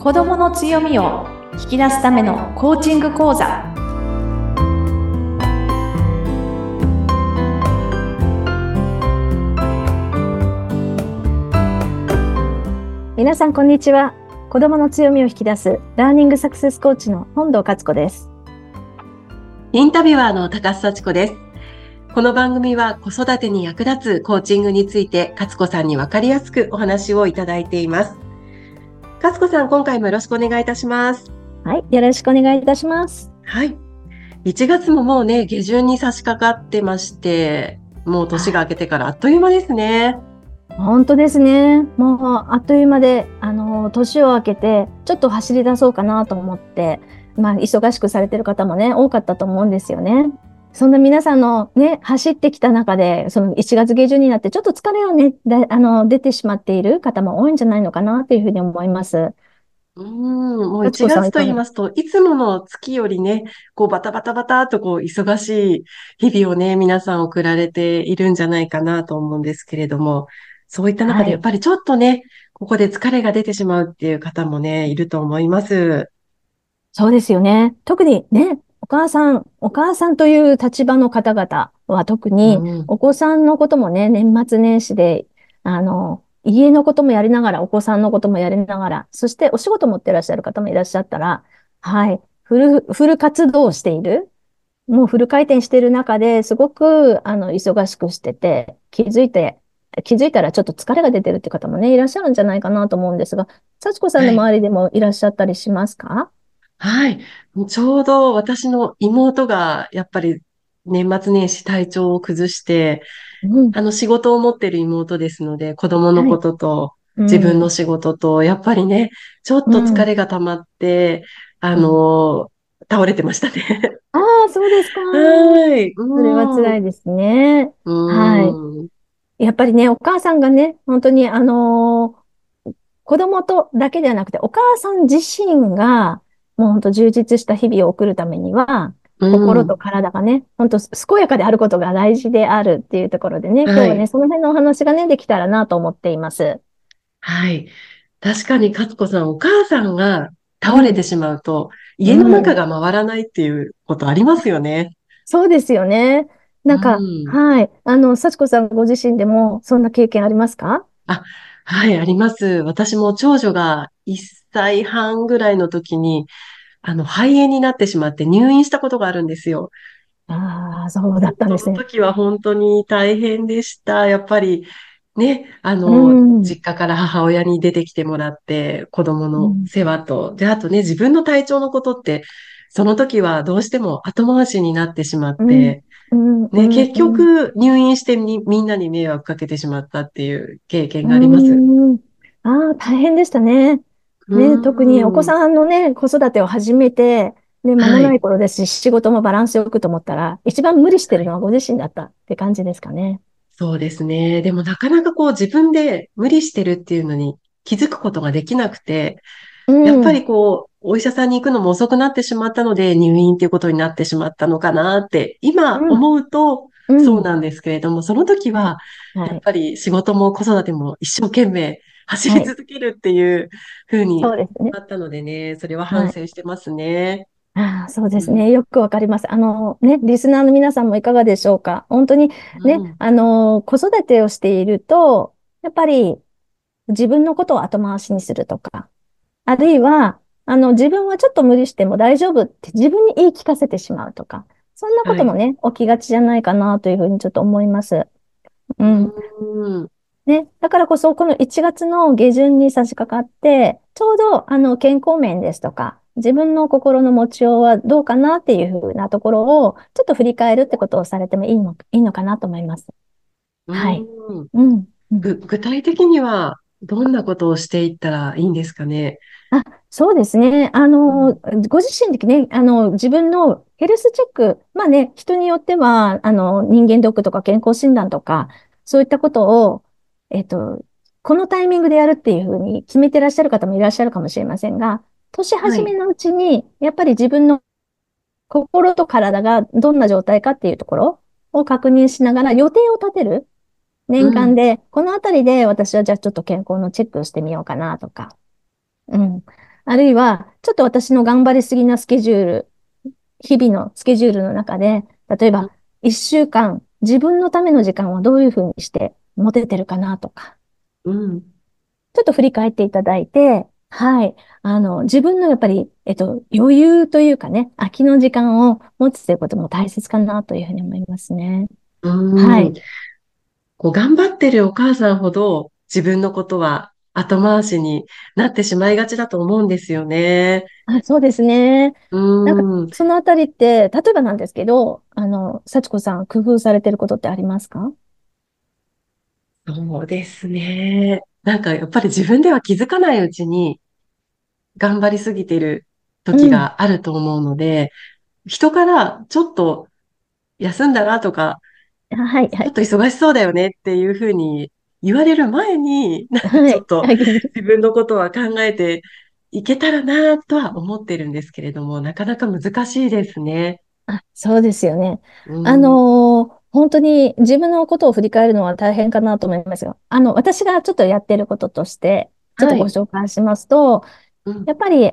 子どもの強みを引き出すためのコーチング講座。皆さんこんにちは。子どもの強みを引き出すラーニングサクセスコーチの本堂克子です。インタビュアーの高須幸子です。この番組は子育てに役立つコーチングについて勝子さんにわかりやすくお話をいただいています。勝子さん、今回もよろしくお願いいたします。はい、よろしくお願いいたします。はい。1月ももうね、下旬に差し掛かってまして、もう年が明けてからあっという間ですね。本当ですね。もうあっという間で、あの、年を明けて、ちょっと走り出そうかなと思って、まあ、忙しくされてる方もね、多かったと思うんですよね。そんな皆さんのね、走ってきた中で、その1月下旬になってちょっと疲れをね、あの、出てしまっている方も多いんじゃないのかなというふうに思います。うん、もう1月と言いますと、いつもの月よりね、こうバタバタバタとこう忙しい日々をね、皆さん送られているんじゃないかなと思うんですけれども、そういった中でやっぱりちょっとね、はい、ここで疲れが出てしまうっていう方もね、いると思います。そうですよね。特にね、お母さん、お母さんという立場の方々は特に、お子さんのこともね、年末年始で、あの、家のこともやりながら、お子さんのこともやりながら、そしてお仕事持ってらっしゃる方もいらっしゃったら、はい、フル、フル活動している、もうフル回転している中ですごく、あの、忙しくしてて、気づいて、気づいたらちょっと疲れが出てるって方もね、いらっしゃるんじゃないかなと思うんですが、幸子さんの周りでもいらっしゃったりしますか、はい。ちょうど私の妹がやっぱり年末年始体調を崩して、うん、あの仕事を持ってる妹ですので、子供のことと自分の仕事と、やっぱりね、ちょっと疲れが溜まって、うん、あの、倒れてましたね。ああ、そうですか。はい。それは辛いですね。はい。やっぱりね、お母さんがね、本当にあのー、子供とだけではなくて、お母さん自身が、もう本当充実した日々を送るためには、心と体がね、本当健やかであることが大事であるっていうところでね、今日はね、はい、その辺のお話がね、できたらなと思っています。はい。確かに、勝子さん、お母さんが倒れてしまうと、うん、家の中が回らないっていうことありますよね。そうですよね。なんか、うん、はい。あの、幸子さんご自身でもそんな経験ありますか？あ、はい、あります。私も長女が1歳半ぐらいの時に、あの、肺炎になってしまって入院したことがあるんですよ。ああ、そうだったんですね。その時は本当に大変でした。やっぱり、ね、あの、うん、実家から母親に出てきてもらって、子供の世話と、うん、で、あとね、自分の体調のことって、その時はどうしても後回しになってしまって、うん、ね、結局入院してみんなに迷惑かけてしまったっていう経験があります。ああ、大変でしたね。ね、特にお子さんのね、子育てを始めて、ね、間もない頃ですし、はい、仕事もバランスよくと思ったら、一番無理してるのはご自身だったって感じですかね。そうですね。でもなかなかこう自分で無理してるっていうのに気づくことができなくて、うん、やっぱりこう、お医者さんに行くのも遅くなってしまったので入院っていうことになってしまったのかなって、今思うと、そうなんですけれども、その時は、やっぱり仕事も子育ても一生懸命走り続けるっていうふうになったのでね、それは反省してますね。ああ、そうですね。よくわかります。あのね、リスナーの皆さんもいかがでしょうか？本当にね、うん、あの、子育てをしていると、やっぱり自分のことを後回しにするとか、あるいは、あの、自分はちょっと無理しても大丈夫って自分に言い聞かせてしまうとか、そんなこともね、はい、起きがちじゃないかなというふうにちょっと思います。うん。うんね。だからこそ、この1月の下旬に差し掛かって、ちょうど、あの、健康面ですとか、自分の心の持ちようはどうかなっていうふうなところを、ちょっと振り返るってことをされてもいいの、いいのかなと思います。はい。うん。具体的には、どんなことをしていったらいいんですかね？あ、そうですね。あの、ご自身でね、あの、自分のヘルスチェック、まあね、人によっては、あの、人間ドックとか健康診断とか、そういったことを、えっと、このタイミングでやるっていうふうに決めてらっしゃる方もいらっしゃるかもしれませんが、年始めのうちに、やっぱり自分の心と体がどんな状態かっていうところを確認しながら予定を立てる。年間で、このあたりで私はじゃあちょっと健康のチェックをしてみようかなとか。うん。あるいは、ちょっと私の頑張りすぎなスケジュール、日々のスケジュールの中で、例えば、一週間、自分のための時間はどういうふうにして持ててるかなとか、うん。ちょっと振り返っていただいて、はい。あの、自分のやっぱり、えっと、余裕というかね、空きの時間を持つということも大切かなというふうに思いますね。うん。はい。こう、頑張ってるお母さんほど自分のことは後回しになってしまいがちだと思うんですよね。あ、そうですね。なんか、うん。そのあたりって、例えばなんですけど、あの、幸子さん、工夫されてることってありますか？そうですね。なんかやっぱり自分では気づかないうちに頑張りすぎてる時うん。があると思うので、人からちょっと休んだらとか、はい、はい。ちょっと忙しそうだよねっていうふうに言われる前に、なんかはい。ちょっと自分のことは考えていけたらなとは思ってるんですけれども、なかなか難しいですね。あ、そうですよね。あうん。のー本当に自分のことを振り返るのは大変かなと思いますが、あの、私がちょっとやってることとして、ちょっとごはい。紹介しますと、うん。やっぱり、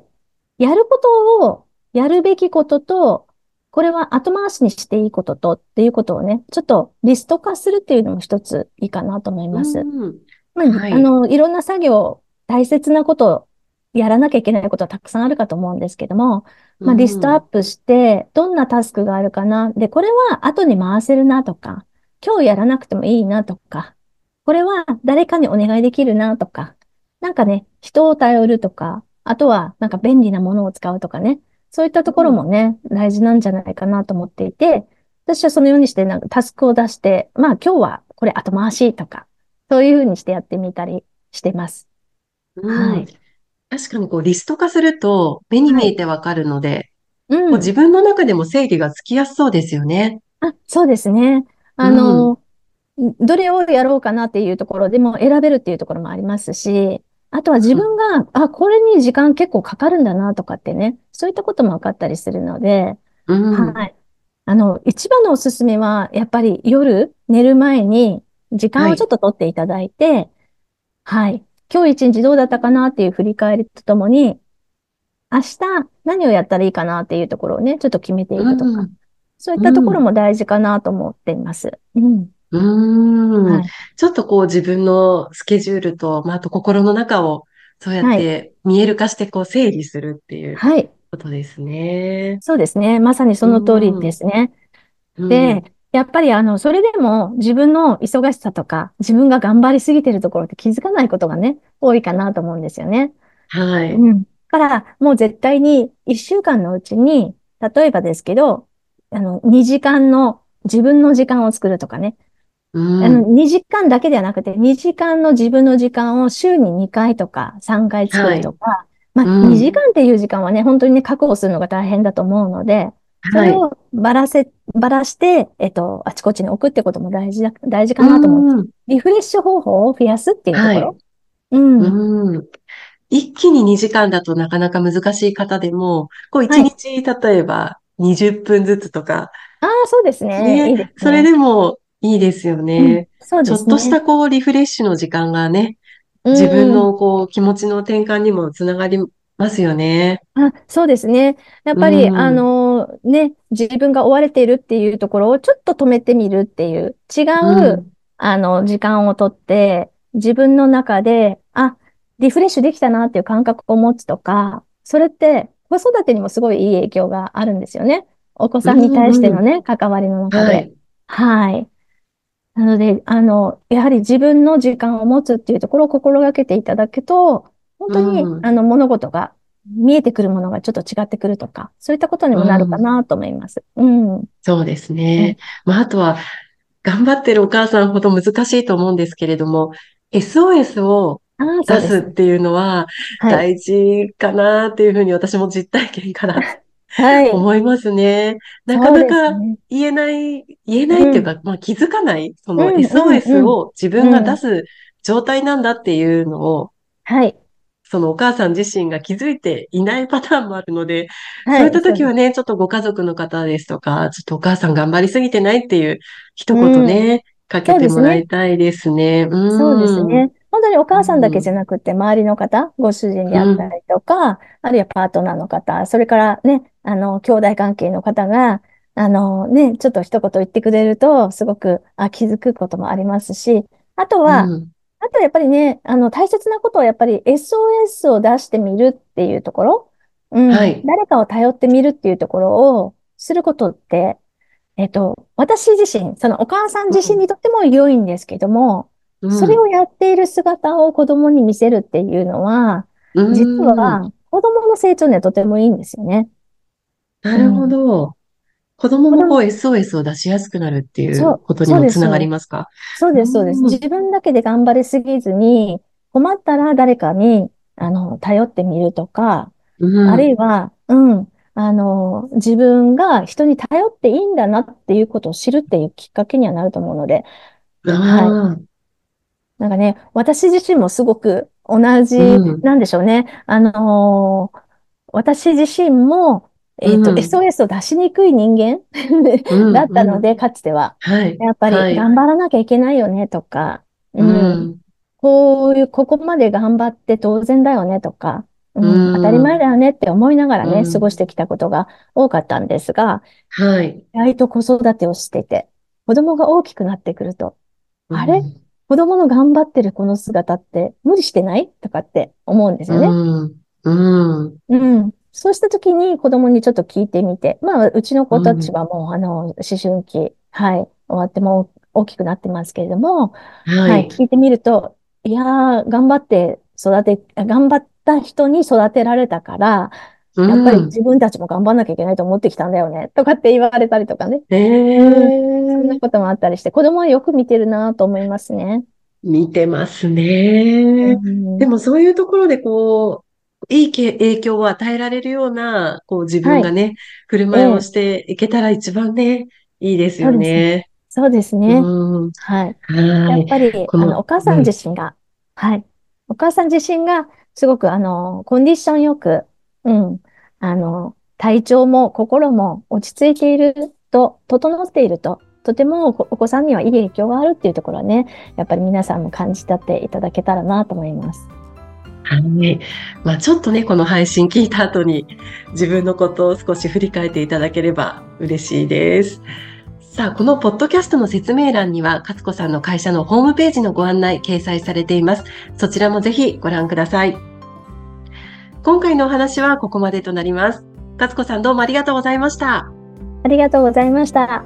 やることを、やるべきことと、これは後回しにしていいこととっていうことをね、ちょっとリスト化するっていうのも一ついいかなと思いうます。ん。まあ、はい。あの、いろんな作業、大切なこと、やらなきゃいけないことはたくさんあるかと思うんですけども、うまあ、リストアッん。プして、どんなタスクがあるかな。で、これは後に回せるなとか、今日やらなくてもいいなとか、これは誰かにお願いできるなとか、なんかね、人を頼るとか、あとはなんか便利なものを使うとかね、そういったところうん。もね、大事なんじゃないかなと思っていて、私はそのようにしてなんかタスクを出して、まあ今日はこれ後回しとか、そういうふうにしてやってみたりしてます。はうん。い。確かにこうリスト化すると目に見えはい。てわかるので、うん。こう自分の中でも整理がつきやすそうですよね。あ、そうですね。うあん。の、どれをやろうかなっていうところでも選べるっていうところもありますし、あとは自うん。分が、あ、これに時間結構かかるんだなとかってね、そういったことも分かったりするので、うん。はい。あの、一番のおすすめは、やっぱり夜寝る前に時間をちょっはい。と取っていただいて、はい。今日一日どうだったかなっていう振り返りとともに、明日何をやったらいいかなっていうところをね、ちょっと決めていくとか、うん。そういったところうん。も大事かなと思っています。うん。うーん。はい。ちょっとこう自分のスケジュールと、まあ、あと心の中をそうやっはい。て見える化してこう整理するっていうはい。ことですね。そうですね。まさにそうの通りん。ですね。うで、ん。やっぱりあの、それでも自分の忙しさとか、自分が頑張りすぎてるところって気づかないことがね、多いかなと思うんですよね。はい。うん。だから、もう絶対に一週間のうちに、例えばですけど、あの、2時間の自分の時間を作るとかね。うあの、ん。2時間だけではなくて、2時間の自分の時間を週に2回とか3回作はい。るとか、まあ、うん。2時間っていう時間はね、本当にね、確保するのが大変だと思うので、そはい。れをばらせ、ばらして、えっと、あちこちに置くってことも大事だ、大事かうなと思うんです。ん。リフレッシュ方法を増やすっていうとはい。ころ。うん。うん。一気に2時間だとなかなか難しい方でも、こう1はい。日例えば20分ずつとか、ああ、そうですね。いいでね、それすね。でもいいですようん。ね。そうちょっとしたですね。こうリフレッシュの時間がね、う自分ん。のこう気持ちの転換にもつながりますよね。あ、そうですね。やっうぱり、あん、のね、自分が追われているっていうところをちょっと止めてみるっていう、違う、うん、あの、時間をとって、自分の中で、あ、リフレッシュできたなっていう感覚を持つとか、それって子育てにもすごいいい影響があるんですよね。お子うさんに対しん、うん。てのね、関わりの中で。はい。はい。なので、あの、やはり自分の時間を持つっていうところを心がけていただくと、本う当に、ん、あの、物事が見えてくるものがちょっと違ってくるとか、そういったことにうもなるかん。なと思います。うん。うん。そうですね。まあ、あとは、頑張ってるお母さんほど難しいと思うんですけれども、SOS を出すっていうのははい。大事かなっていうふうに私も実体験からはい。思いますね。なかなか。言えない、言えうん。ないっていうか、まあ気づかない、そのうん、うん、SOS うん。を自分がうん。出す状態なんだっていうのを、はい。そのお母さん自身が気づいていないパターンもあるので、そういっはい。そうです。た時はね、ちょっとご家族の方ですとか、ちょっとお母さん頑張りすぎてないっていう一言うん。ね、かけ。てもらいたいですね。そうですうん。ね。本なにお母さんだけじゃなくて、周りの方、ご主人であったりとか、あるいはパートナーの方、それからね、あの、兄弟関係の方が、あのね、ちょっと一言言ってくれると、すごく、あ、気づくこともありますし、あとは、あとやっぱりね、あの、大切なことはやっぱり SOS を出してみるっていうところ、うん、はい、誰かを頼ってみるっていうところをすることって、えっと、私自身、そのお母さん自身にとっても良いんですけども、うん、それをやっている姿を子供に見せるっていうのは、うん、実は子供の成長にはとてもいいんですよね。なるほど。子供もこう SOS を出しやすくなるっていうことにもつながりますか？そうです、そうです。自分だけで頑張りすぎずに、困ったら誰かに、あの、頼ってみるとか、うん、あるいは、うん、あの、自分が人に頼っていいんだなっていうことを知るっていうきっかけにはなると思うので、はい。なんかね、私自身もすごく同じ、なんでしょうね。あのー、私自身も、えっ、ー、と、うん、SOS を出しにくい人間だったので、かつては。はい。やっぱり頑張らなきゃいけないよねとか、うん、うん、こういう、ここまで頑張って当然だよねとか、うん、当たり前だよねって思いながらね、過ごしてきたことが多かったんですが、はい。意外と子育てをしていて、子供が大きくなってくると、あれ？子供の頑張ってるこの姿って無理してない？とかって思うんですよね。うん。うん。うん。そうした時に子供にちょっと聞いてみて、まあ、うちの子たちはもう、あの、思春期、はい、終わっても大きくなってますけれども、はい、はい、聞いてみると、いやー、頑張って育て、頑張った人に育てられたから、やっぱり自分たちも頑張んなきゃいけないと思ってきたんだよね、とかって言われたりとかね。えー、そんなこともあったりして、子供はよく見てるなと思いますね。見てますね。うん、でもそういうところでこう、いい影響を与えられるような、こう自分がね、はい、振る舞いをしていけたら一番ね、いいですよね。そうですね。はい。やっぱり、あの、お母さん自身が、うん、はい。お母さん自身が、すごく、あの、コンディションよく、うん、あの、体調も心も落ち着いていると、整っていると、とてもお子さんにはいい影響があるっていうところはね、やっぱり皆さんも感じ取っていただけたらなと思います。はい。まあちょっとね、この配信聞いた後に自分のことを少し振り返っていただければ嬉しいです。さあ、このポッドキャストの説明欄には、勝子さんの会社のホームページのご案内掲載されています。そちらもぜひご覧ください。今回のお話はここまでとなります。勝子さんどうもありがとうございました。ありがとうございました。